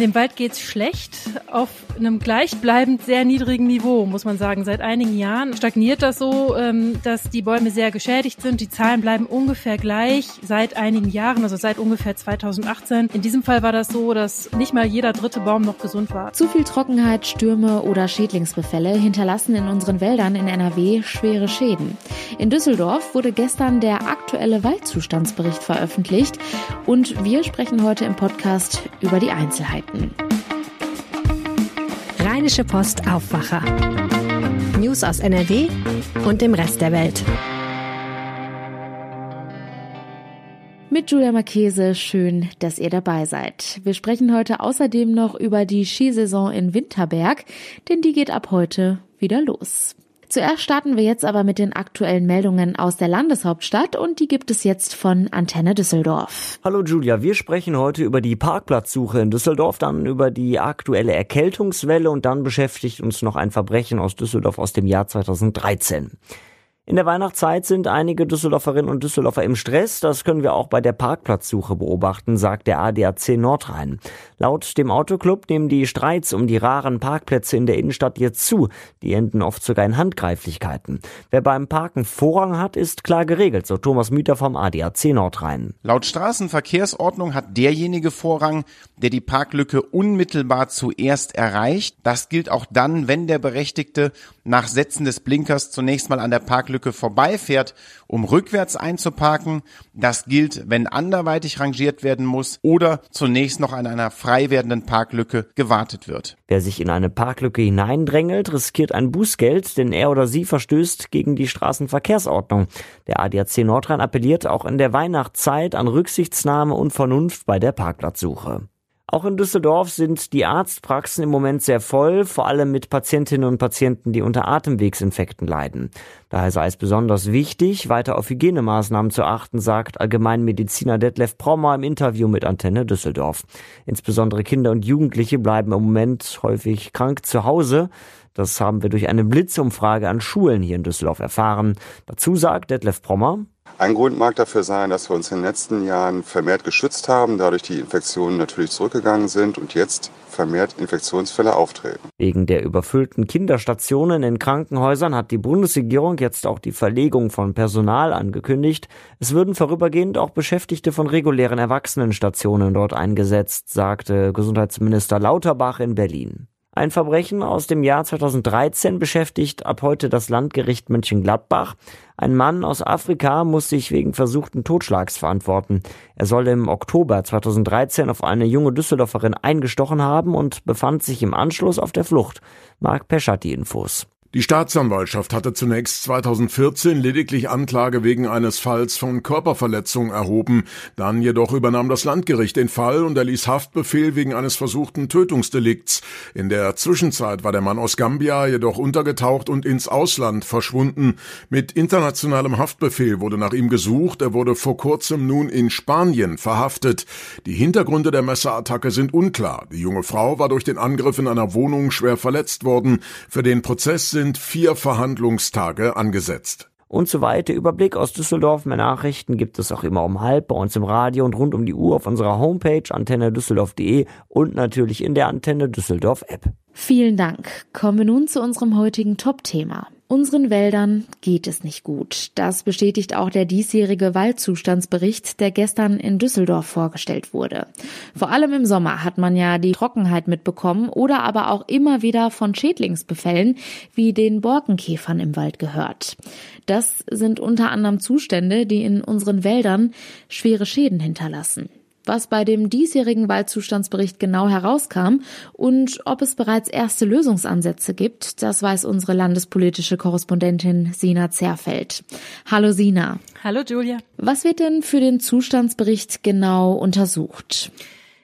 Dem Wald geht's schlecht, auf einem gleichbleibend sehr niedrigen Niveau, muss man sagen. Seit einigen Jahren stagniert das so, ähm, dass die Bäume sehr geschädigt sind. Die Zahlen bleiben ungefähr gleich seit einigen Jahren, also seit ungefähr 2018. In diesem Fall war das so, dass nicht mal jeder dritte Baum noch gesund war. Zu viel Trockenheit, Stürme oder Schädlingsbefälle hinterlassen in unseren Wäldern in NRW schwere Schäden. In Düsseldorf wurde gestern der aktuelle Waldzustandsbericht veröffentlicht und wir sprechen heute im Podcast über die Einzelheiten. Nachrichten. Rheinische Post Aufwacher. News aus NRW und dem Rest der Welt. Mit Julia Marchese, schön, dass ihr dabei seid. Wir sprechen heute außerdem noch über die Skisaison in Winterberg, denn die geht ab heute wieder los. Zuerst starten wir jetzt aber mit den aktuellen Meldungen aus der Landeshauptstadt und die gibt es jetzt von Antenne Düsseldorf. Hallo Julia, wir sprechen heute über die Parkplatzsuche in Düsseldorf, dann über die aktuelle Erkältungswelle und dann beschäftigt uns noch ein Verbrechen aus Düsseldorf aus dem Jahr 2013. In der Weihnachtszeit sind einige Düsseldorferinnen und Düsseldorfer im Stress. Das können wir auch bei der Parkplatzsuche beobachten, sagt der ADAC Nordrhein. Laut dem Autoclub nehmen die Streits um die raren Parkplätze in der Innenstadt jetzt zu. Die enden oft sogar in Handgreiflichkeiten. Wer beim Parken Vorrang hat, ist klar geregelt, so Thomas Müter vom ADAC Nordrhein. Laut Straßenverkehrsordnung hat derjenige Vorrang, der die Parklücke unmittelbar zuerst erreicht. Das gilt auch dann, wenn der Berechtigte nach Setzen des Blinkers zunächst mal an der Parklücke vorbeifährt, um rückwärts einzuparken. Das gilt, wenn anderweitig rangiert werden muss oder zunächst noch an einer frei werdenden Parklücke gewartet wird. Wer sich in eine Parklücke hineindrängelt, riskiert ein Bußgeld, denn er oder sie verstößt gegen die Straßenverkehrsordnung. Der ADAC Nordrhein appelliert auch in der Weihnachtszeit an Rücksichtsnahme und Vernunft bei der Parkplatzsuche. Auch in Düsseldorf sind die Arztpraxen im Moment sehr voll, vor allem mit Patientinnen und Patienten, die unter Atemwegsinfekten leiden. Daher sei es besonders wichtig, weiter auf Hygienemaßnahmen zu achten, sagt Allgemeinmediziner Detlef Prommer im Interview mit Antenne Düsseldorf. Insbesondere Kinder und Jugendliche bleiben im Moment häufig krank zu Hause. Das haben wir durch eine Blitzumfrage an Schulen hier in Düsseldorf erfahren. Dazu sagt Detlef Prommer, ein Grund mag dafür sein, dass wir uns in den letzten Jahren vermehrt geschützt haben, dadurch die Infektionen natürlich zurückgegangen sind und jetzt vermehrt Infektionsfälle auftreten. Wegen der überfüllten Kinderstationen in Krankenhäusern hat die Bundesregierung jetzt auch die Verlegung von Personal angekündigt. Es würden vorübergehend auch Beschäftigte von regulären Erwachsenenstationen dort eingesetzt, sagte Gesundheitsminister Lauterbach in Berlin. Ein Verbrechen aus dem Jahr 2013 beschäftigt ab heute das Landgericht Mönchengladbach. Ein Mann aus Afrika muss sich wegen versuchten Totschlags verantworten. Er soll im Oktober 2013 auf eine junge Düsseldorferin eingestochen haben und befand sich im Anschluss auf der Flucht. Marc Peschert die Infos. Die Staatsanwaltschaft hatte zunächst 2014 lediglich Anklage wegen eines Falls von Körperverletzung erhoben. Dann jedoch übernahm das Landgericht den Fall und erließ Haftbefehl wegen eines versuchten Tötungsdelikts. In der Zwischenzeit war der Mann aus Gambia jedoch untergetaucht und ins Ausland verschwunden. Mit internationalem Haftbefehl wurde nach ihm gesucht. Er wurde vor kurzem nun in Spanien verhaftet. Die Hintergründe der Messerattacke sind unklar. Die junge Frau war durch den Angriff in einer Wohnung schwer verletzt worden. Für den Prozess sind vier Verhandlungstage angesetzt. Und so weiter. Überblick aus Düsseldorf. Mehr Nachrichten gibt es auch immer um halb bei uns im Radio und rund um die Uhr auf unserer Homepage antennedüsseldorf.de und natürlich in der Antenne Düsseldorf App. Vielen Dank. Kommen wir nun zu unserem heutigen Top-Thema. Unseren Wäldern geht es nicht gut. Das bestätigt auch der diesjährige Waldzustandsbericht, der gestern in Düsseldorf vorgestellt wurde. Vor allem im Sommer hat man ja die Trockenheit mitbekommen oder aber auch immer wieder von Schädlingsbefällen wie den Borkenkäfern im Wald gehört. Das sind unter anderem Zustände, die in unseren Wäldern schwere Schäden hinterlassen was bei dem diesjährigen Waldzustandsbericht genau herauskam und ob es bereits erste Lösungsansätze gibt, das weiß unsere landespolitische Korrespondentin Sina Zerfeld. Hallo Sina. Hallo Julia. Was wird denn für den Zustandsbericht genau untersucht?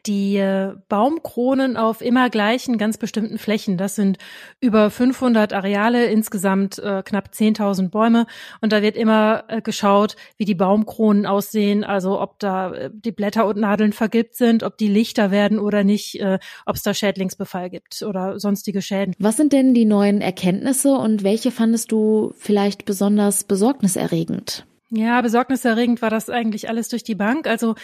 Die äh, Baumkronen auf immer gleichen ganz bestimmten Flächen. Das sind über 500 Areale, insgesamt äh, knapp 10.000 Bäume. Und da wird immer äh, geschaut, wie die Baumkronen aussehen, also ob da äh, die Blätter und Nadeln vergilbt sind, ob die lichter werden oder nicht, äh, ob es da Schädlingsbefall gibt oder sonstige Schäden. Was sind denn die neuen Erkenntnisse und welche fandest du vielleicht besonders besorgniserregend? Ja, besorgniserregend war das eigentlich alles durch die Bank. Also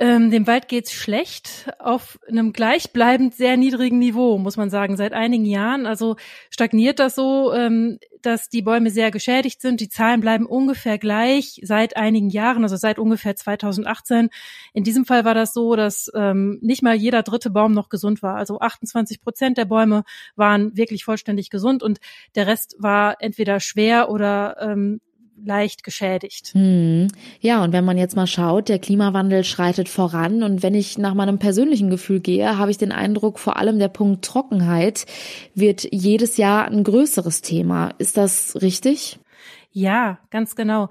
Ähm, dem Wald geht's schlecht auf einem gleichbleibend sehr niedrigen Niveau, muss man sagen, seit einigen Jahren. Also stagniert das so, ähm, dass die Bäume sehr geschädigt sind. Die Zahlen bleiben ungefähr gleich seit einigen Jahren, also seit ungefähr 2018. In diesem Fall war das so, dass ähm, nicht mal jeder dritte Baum noch gesund war. Also 28 Prozent der Bäume waren wirklich vollständig gesund und der Rest war entweder schwer oder ähm, leicht geschädigt. Hm. Ja, und wenn man jetzt mal schaut, der Klimawandel schreitet voran und wenn ich nach meinem persönlichen Gefühl gehe, habe ich den Eindruck, vor allem der Punkt Trockenheit wird jedes Jahr ein größeres Thema. Ist das richtig? Ja, ganz genau.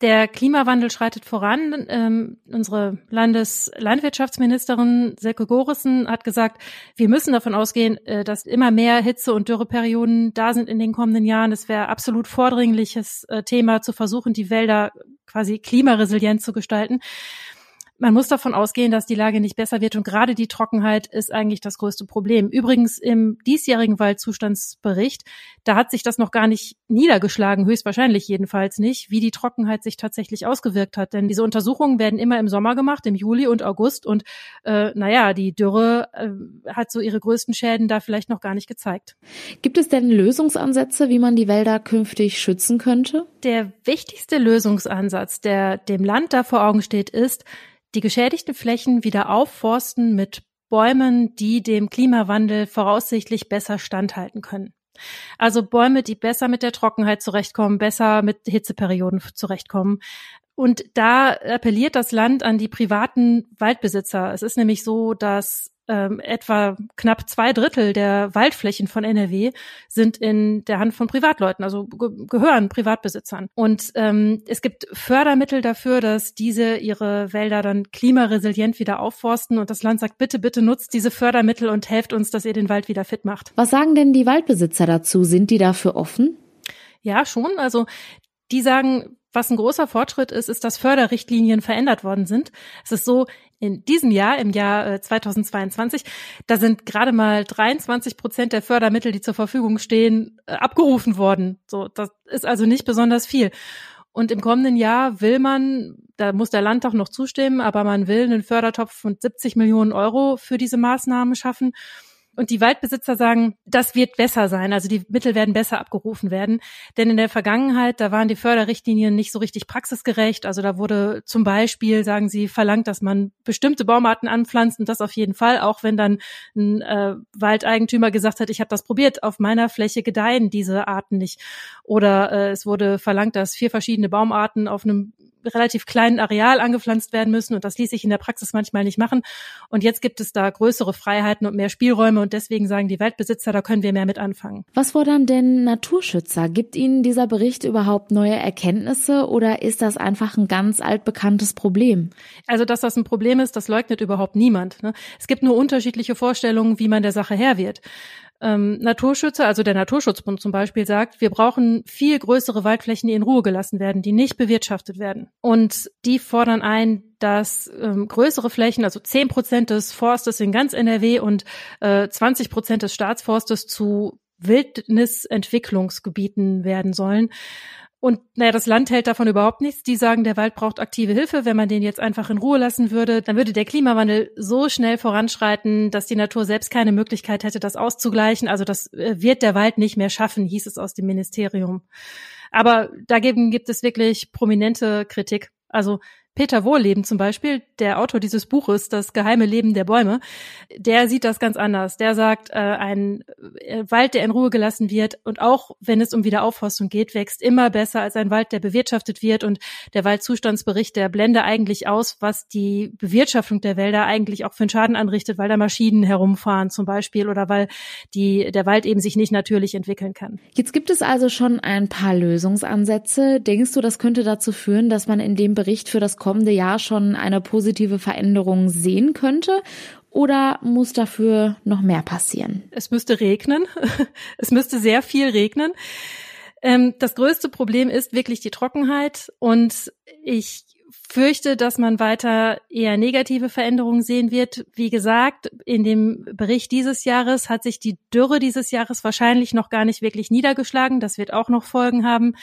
Der Klimawandel schreitet voran. Ähm, unsere Landeslandwirtschaftsministerin Silke Gorissen hat gesagt, wir müssen davon ausgehen, äh, dass immer mehr Hitze- und Dürreperioden da sind in den kommenden Jahren. Es wäre absolut vordringliches äh, Thema, zu versuchen, die Wälder quasi klimaresilient zu gestalten man muss davon ausgehen, dass die Lage nicht besser wird und gerade die Trockenheit ist eigentlich das größte Problem. Übrigens im diesjährigen Waldzustandsbericht, da hat sich das noch gar nicht niedergeschlagen, höchstwahrscheinlich jedenfalls nicht, wie die Trockenheit sich tatsächlich ausgewirkt hat. Denn diese Untersuchungen werden immer im Sommer gemacht, im Juli und August und äh, naja, die Dürre äh, hat so ihre größten Schäden da vielleicht noch gar nicht gezeigt. Gibt es denn Lösungsansätze, wie man die Wälder künftig schützen könnte? Der wichtigste Lösungsansatz, der dem Land da vor Augen steht, ist, die geschädigten Flächen wieder aufforsten mit Bäumen, die dem Klimawandel voraussichtlich besser standhalten können. Also Bäume, die besser mit der Trockenheit zurechtkommen, besser mit Hitzeperioden zurechtkommen. Und da appelliert das Land an die privaten Waldbesitzer. Es ist nämlich so, dass ähm, etwa knapp zwei Drittel der Waldflächen von NRW sind in der Hand von Privatleuten, also ge gehören Privatbesitzern. Und ähm, es gibt Fördermittel dafür, dass diese ihre Wälder dann klimaresilient wieder aufforsten. Und das Land sagt, bitte, bitte nutzt diese Fördermittel und helft uns, dass ihr den Wald wieder fit macht. Was sagen denn die Waldbesitzer dazu? Sind die dafür offen? Ja, schon. Also die sagen, was ein großer Fortschritt ist, ist, dass Förderrichtlinien verändert worden sind. Es ist so, in diesem Jahr, im Jahr 2022, äh, da sind gerade mal 23 Prozent der Fördermittel, die zur Verfügung stehen, äh, abgerufen worden. So, das ist also nicht besonders viel. Und im kommenden Jahr will man, da muss der Landtag noch zustimmen, aber man will einen Fördertopf von 70 Millionen Euro für diese Maßnahmen schaffen. Und die Waldbesitzer sagen, das wird besser sein. Also die Mittel werden besser abgerufen werden. Denn in der Vergangenheit, da waren die Förderrichtlinien nicht so richtig praxisgerecht. Also da wurde zum Beispiel, sagen sie, verlangt, dass man bestimmte Baumarten anpflanzt und das auf jeden Fall, auch wenn dann ein äh, Waldeigentümer gesagt hat, ich habe das probiert, auf meiner Fläche gedeihen diese Arten nicht. Oder äh, es wurde verlangt, dass vier verschiedene Baumarten auf einem relativ kleinen Areal angepflanzt werden müssen und das ließ sich in der Praxis manchmal nicht machen. Und jetzt gibt es da größere Freiheiten und mehr Spielräume und deswegen sagen die Waldbesitzer, da können wir mehr mit anfangen. Was fordern denn Naturschützer? Gibt Ihnen dieser Bericht überhaupt neue Erkenntnisse oder ist das einfach ein ganz altbekanntes Problem? Also, dass das ein Problem ist, das leugnet überhaupt niemand. Ne? Es gibt nur unterschiedliche Vorstellungen, wie man der Sache Herr wird ähm, Naturschützer, also der Naturschutzbund zum Beispiel, sagt, wir brauchen viel größere Waldflächen, die in Ruhe gelassen werden, die nicht bewirtschaftet werden. Und die fordern ein, dass ähm, größere Flächen, also zehn Prozent des Forstes in ganz NRW und äh, 20 Prozent des Staatsforstes zu Wildnisentwicklungsgebieten werden sollen. Und naja, das Land hält davon überhaupt nichts. Die sagen, der Wald braucht aktive Hilfe. Wenn man den jetzt einfach in Ruhe lassen würde, dann würde der Klimawandel so schnell voranschreiten, dass die Natur selbst keine Möglichkeit hätte, das auszugleichen. Also das äh, wird der Wald nicht mehr schaffen, hieß es aus dem Ministerium. Aber dagegen gibt es wirklich prominente Kritik. Also Peter Wohlleben zum Beispiel, der Autor dieses Buches, Das geheime Leben der Bäume, der sieht das ganz anders. Der sagt, äh, ein äh, Wald, der in Ruhe gelassen wird und auch wenn es um Wiederaufforstung geht, wächst immer besser als ein Wald, der bewirtschaftet wird. Und der Waldzustandsbericht, der blende eigentlich aus, was die Bewirtschaftung der Wälder eigentlich auch für einen Schaden anrichtet, weil da Maschinen herumfahren zum Beispiel oder weil die, der Wald eben sich nicht natürlich entwickeln kann. Jetzt gibt es also schon ein paar Lösungsansätze. Denkst du, das könnte dazu führen, dass man in dem Bericht für das kommende Jahr schon eine positive Veränderung sehen könnte? Oder muss dafür noch mehr passieren? Es müsste regnen. Es müsste sehr viel regnen. Ähm, das größte Problem ist wirklich die Trockenheit und ich fürchte, dass man weiter eher negative Veränderungen sehen wird. Wie gesagt, in dem Bericht dieses Jahres hat sich die Dürre dieses Jahres wahrscheinlich noch gar nicht wirklich niedergeschlagen. Das wird auch noch Folgen haben.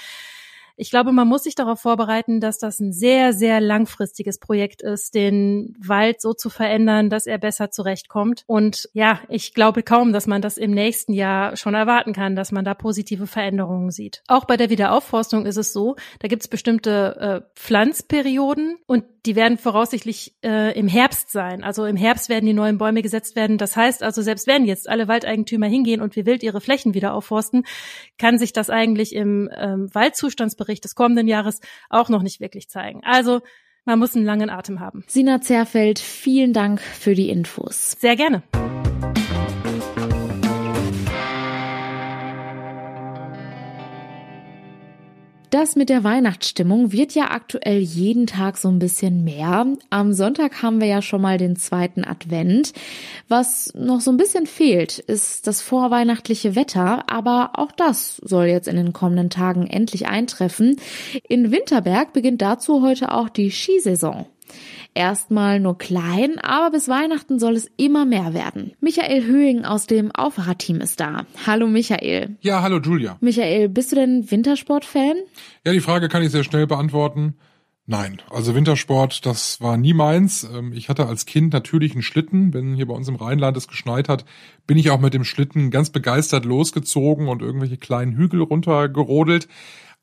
Ich glaube, man muss sich darauf vorbereiten, dass das ein sehr, sehr langfristiges Projekt ist, den Wald so zu verändern, dass er besser zurechtkommt. Und ja, ich glaube kaum, dass man das im nächsten Jahr schon erwarten kann, dass man da positive Veränderungen sieht. Auch bei der Wiederaufforstung ist es so, da gibt es bestimmte äh, Pflanzperioden und die werden voraussichtlich äh, im Herbst sein. Also im Herbst werden die neuen Bäume gesetzt werden. Das heißt also, selbst wenn jetzt alle Waldeigentümer hingehen und wie wild ihre Flächen wieder aufforsten, kann sich das eigentlich im ähm, Waldzustandsbericht des kommenden Jahres auch noch nicht wirklich zeigen. Also man muss einen langen Atem haben. Sina Zerfeld, vielen Dank für die Infos. Sehr gerne. Das mit der Weihnachtsstimmung wird ja aktuell jeden Tag so ein bisschen mehr. Am Sonntag haben wir ja schon mal den zweiten Advent. Was noch so ein bisschen fehlt, ist das vorweihnachtliche Wetter, aber auch das soll jetzt in den kommenden Tagen endlich eintreffen. In Winterberg beginnt dazu heute auch die Skisaison. Erstmal nur klein, aber bis Weihnachten soll es immer mehr werden. Michael Höhing aus dem Aufwacherteam ist da. Hallo Michael. Ja, hallo Julia. Michael, bist du denn Wintersportfan? Ja, die Frage kann ich sehr schnell beantworten. Nein, also Wintersport, das war nie meins. Ähm, ich hatte als Kind natürlich einen Schlitten. Wenn hier bei uns im Rheinland es geschneit hat, bin ich auch mit dem Schlitten ganz begeistert losgezogen und irgendwelche kleinen Hügel runtergerodelt.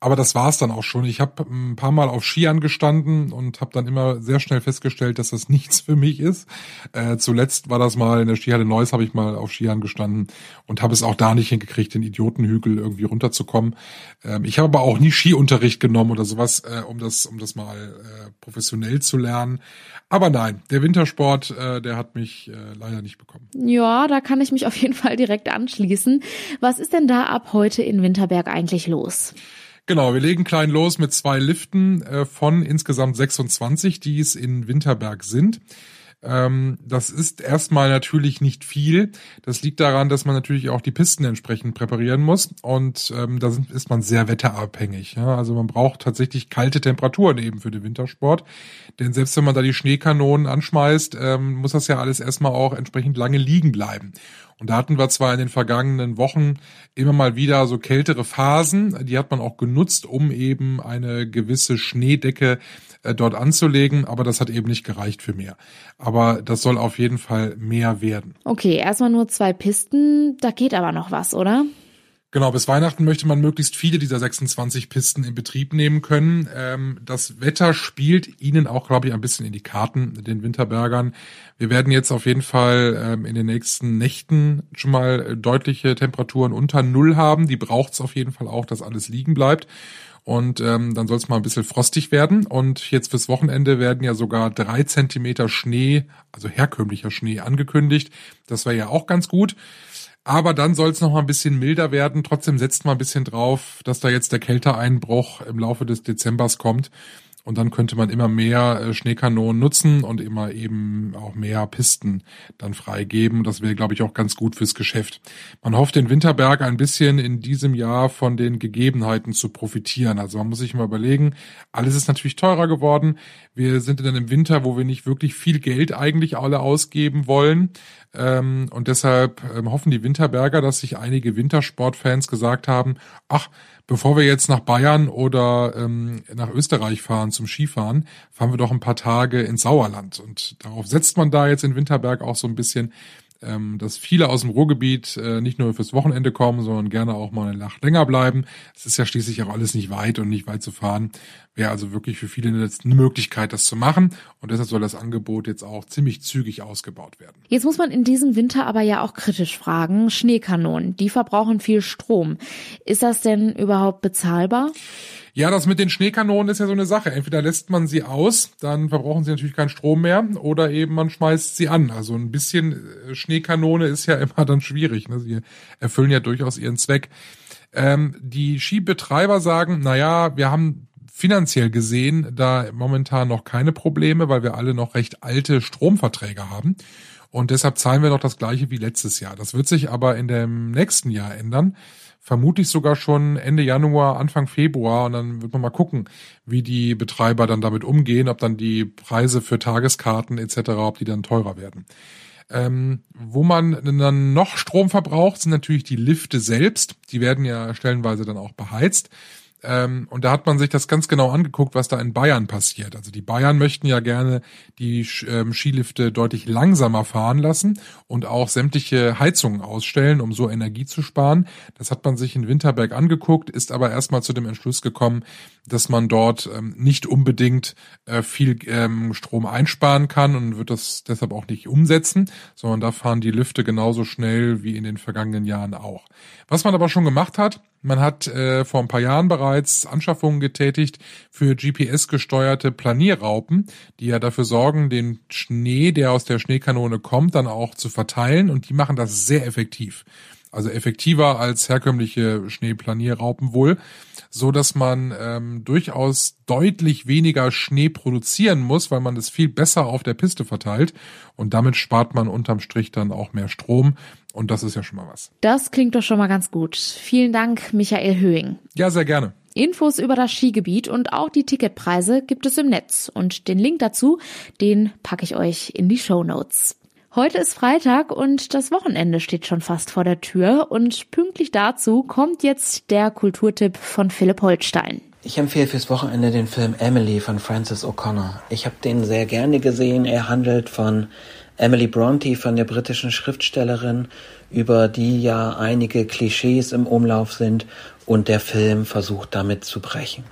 Aber das war's dann auch schon. Ich habe ein paar Mal auf Skiern gestanden und habe dann immer sehr schnell festgestellt, dass das nichts für mich ist. Äh, zuletzt war das mal in der Skihalle Neuss, habe ich mal auf Skiern gestanden und habe es auch da nicht hingekriegt, den Idiotenhügel irgendwie runterzukommen. Ähm, ich habe aber auch nie Skiunterricht genommen oder sowas, äh, um das, um das mal äh, professionell zu lernen. Aber nein, der Wintersport, äh, der hat mich äh, leider nicht bekommen. Ja, da kann ich mich auf jeden Fall direkt anschließen. Was ist denn da ab heute in Winterberg eigentlich los? Genau, wir legen klein los mit zwei Liften äh, von insgesamt 26, die es in Winterberg sind. Ähm, das ist erstmal natürlich nicht viel. Das liegt daran, dass man natürlich auch die Pisten entsprechend präparieren muss und ähm, da sind, ist man sehr wetterabhängig. Ja? Also man braucht tatsächlich kalte Temperaturen eben für den Wintersport, denn selbst wenn man da die Schneekanonen anschmeißt, ähm, muss das ja alles erstmal auch entsprechend lange liegen bleiben. Und da hatten wir zwar in den vergangenen Wochen immer mal wieder so kältere Phasen, die hat man auch genutzt, um eben eine gewisse Schneedecke äh, dort anzulegen, aber das hat eben nicht gereicht für mehr. Aber das soll auf jeden Fall mehr werden. Okay, erstmal nur zwei Pisten, da geht aber noch was, oder? Genau, bis Weihnachten möchte man möglichst viele dieser 26 Pisten in Betrieb nehmen können. Ähm, das Wetter spielt ihnen auch, glaube ich, ein bisschen in die Karten, den Winterbergern. Wir werden jetzt auf jeden Fall ähm, in den nächsten Nächten schon mal deutliche Temperaturen unter Null haben. Die braucht es auf jeden Fall auch, dass alles liegen bleibt. Und ähm, dann soll es mal ein bisschen frostig werden. Und jetzt fürs Wochenende werden ja sogar drei Zentimeter Schnee, also herkömmlicher Schnee, angekündigt. Das wäre ja auch ganz gut. Aber dann soll es noch mal ein bisschen milder werden. Trotzdem setzt man ein bisschen drauf, dass da jetzt der Kälteeinbruch im Laufe des Dezembers kommt. Und dann könnte man immer mehr äh, Schneekanonen nutzen und immer eben auch mehr Pisten dann freigeben. Das wäre, glaube ich, auch ganz gut fürs Geschäft. Man hofft, den Winterberg ein bisschen in diesem Jahr von den Gegebenheiten zu profitieren. Also man muss sich mal überlegen, alles ist natürlich teurer geworden. Wir sind in einem Winter, wo wir nicht wirklich viel Geld eigentlich alle ausgeben wollen. Ähm, und deshalb ähm, hoffen die Winterberger, dass sich einige Wintersportfans gesagt haben, ach, bevor wir jetzt nach Bayern oder ähm, nach Österreich fahren zum Skifahren, fahren wir doch ein paar Tage ins Sauerland. Und darauf setzt man da jetzt in Winterberg auch so ein bisschen, ähm, dass viele aus dem Ruhrgebiet äh, nicht nur fürs Wochenende kommen, sondern gerne auch mal eine Nacht länger bleiben. Es ist ja schließlich auch alles nicht weit und nicht weit zu fahren. Wäre also wirklich für viele eine Möglichkeit, das zu machen. Und deshalb soll das Angebot jetzt auch ziemlich zügig ausgebaut werden. Jetzt muss man in diesem Winter aber ja auch kritisch fragen. Schneekanonen, die verbrauchen viel Strom. Ist das denn überhaupt bezahlbar? Ja, das mit den Schneekanonen ist ja so eine Sache. Entweder lässt man sie aus, dann verbrauchen sie natürlich keinen Strom mehr, oder eben man schmeißt sie an. Also ein bisschen äh, Schneekanone ist ja immer dann schwierig. Ne? Sie erfüllen ja durchaus ihren Zweck. Ähm, die Skibetreiber sagen, na ja, wir haben finanziell gesehen da momentan noch keine Probleme, weil wir alle noch recht alte Stromverträge haben. Und deshalb zahlen wir noch das gleiche wie letztes Jahr. Das wird sich aber in dem nächsten Jahr ändern vermutlich sogar schon Ende Januar, Anfang Februar und dann wird man mal gucken, wie die Betreiber dann damit umgehen, ob dann die Preise für Tageskarten etc., ob die dann teurer werden. Ähm, wo man dann noch Strom verbraucht, sind natürlich die Lifte selbst. Die werden ja stellenweise dann auch beheizt. Ähm, und da hat man sich das ganz genau angeguckt, was da in Bayern passiert. Also die Bayern möchten ja gerne die ähm, Skilifte deutlich langsamer fahren lassen und auch sämtliche Heizungen ausstellen, um so Energie zu sparen. Das hat man sich in Winterberg angeguckt, ist aber erstmal zu dem Entschluss gekommen, dass man dort ähm, nicht unbedingt äh, viel ähm, Strom einsparen kann und wird das deshalb auch nicht umsetzen, sondern da fahren die Lüfte genauso schnell wie in den vergangenen Jahren auch. Was man aber schon gemacht hat, man hat äh, vor ein paar Jahren bereits Anschaffungen getätigt für GPS-gesteuerte Planierraupen, die ja dafür sorgen, den Schnee, der aus der Schneekanone kommt, dann auch zu verteilen und die machen das sehr effektiv. Also effektiver als herkömmliche Schneeplanierraupen wohl, so dass man ähm, durchaus deutlich weniger Schnee produzieren muss, weil man es viel besser auf der Piste verteilt und damit spart man unterm Strich dann auch mehr Strom und das ist ja schon mal was. Das klingt doch schon mal ganz gut. Vielen Dank, Michael Höhing. Ja, sehr gerne. Infos über das Skigebiet und auch die Ticketpreise gibt es im Netz und den Link dazu, den packe ich euch in die Show Notes. Heute ist Freitag und das Wochenende steht schon fast vor der Tür und pünktlich dazu kommt jetzt der Kulturtipp von Philipp Holstein. Ich empfehle fürs Wochenende den Film Emily von Francis O'Connor. Ich habe den sehr gerne gesehen. Er handelt von Emily Bronte, von der britischen Schriftstellerin, über die ja einige Klischees im Umlauf sind und der Film versucht damit zu brechen.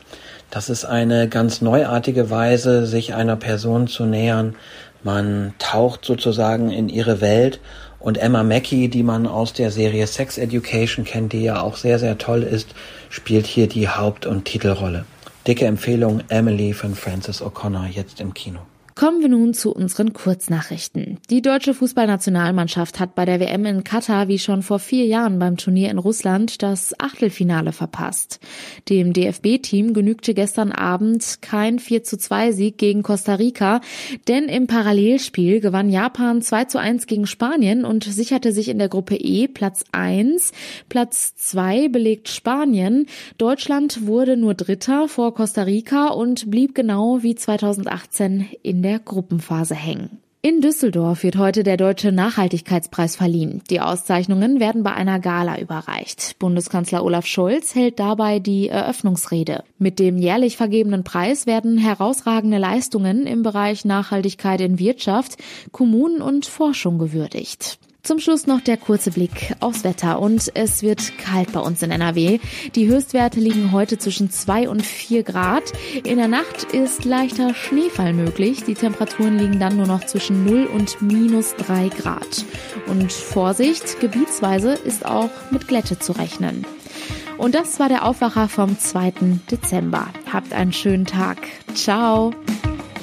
Das ist eine ganz neuartige Weise, sich einer Person zu nähern, man taucht sozusagen in ihre Welt und Emma Mackey, die man aus der Serie Sex Education kennt, die ja auch sehr, sehr toll ist, spielt hier die Haupt- und Titelrolle. Dicke Empfehlung Emily von Francis O'Connor jetzt im Kino. Kommen wir nun zu unseren Kurznachrichten. Die deutsche Fußballnationalmannschaft hat bei der WM in Katar wie schon vor vier Jahren beim Turnier in Russland das Achtelfinale verpasst. Dem DFB-Team genügte gestern Abend kein 4 zu 2 Sieg gegen Costa Rica, denn im Parallelspiel gewann Japan 2 zu 1 gegen Spanien und sicherte sich in der Gruppe E Platz 1. Platz 2 belegt Spanien. Deutschland wurde nur Dritter vor Costa Rica und blieb genau wie 2018 in der Gruppenphase hängen. In Düsseldorf wird heute der Deutsche Nachhaltigkeitspreis verliehen. Die Auszeichnungen werden bei einer Gala überreicht. Bundeskanzler Olaf Scholz hält dabei die Eröffnungsrede. Mit dem jährlich vergebenen Preis werden herausragende Leistungen im Bereich Nachhaltigkeit in Wirtschaft, Kommunen und Forschung gewürdigt. Zum Schluss noch der kurze Blick aufs Wetter und es wird kalt bei uns in NRW. Die Höchstwerte liegen heute zwischen 2 und 4 Grad. In der Nacht ist leichter Schneefall möglich. Die Temperaturen liegen dann nur noch zwischen 0 und minus 3 Grad. Und Vorsicht, gebietsweise ist auch mit Glätte zu rechnen. Und das war der Aufwacher vom 2. Dezember. Habt einen schönen Tag. Ciao.